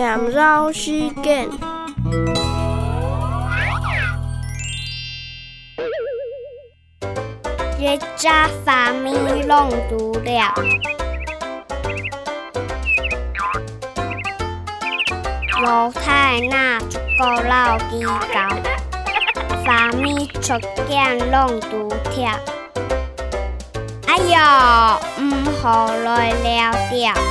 làm rau si kèn Rê cha phá mi lòng tù đẹp Lô thai na chúc cô lao kỳ cao Phá mi chúc kèn lòng tù thiệp Ai dò, ừm hồ lôi leo tiệp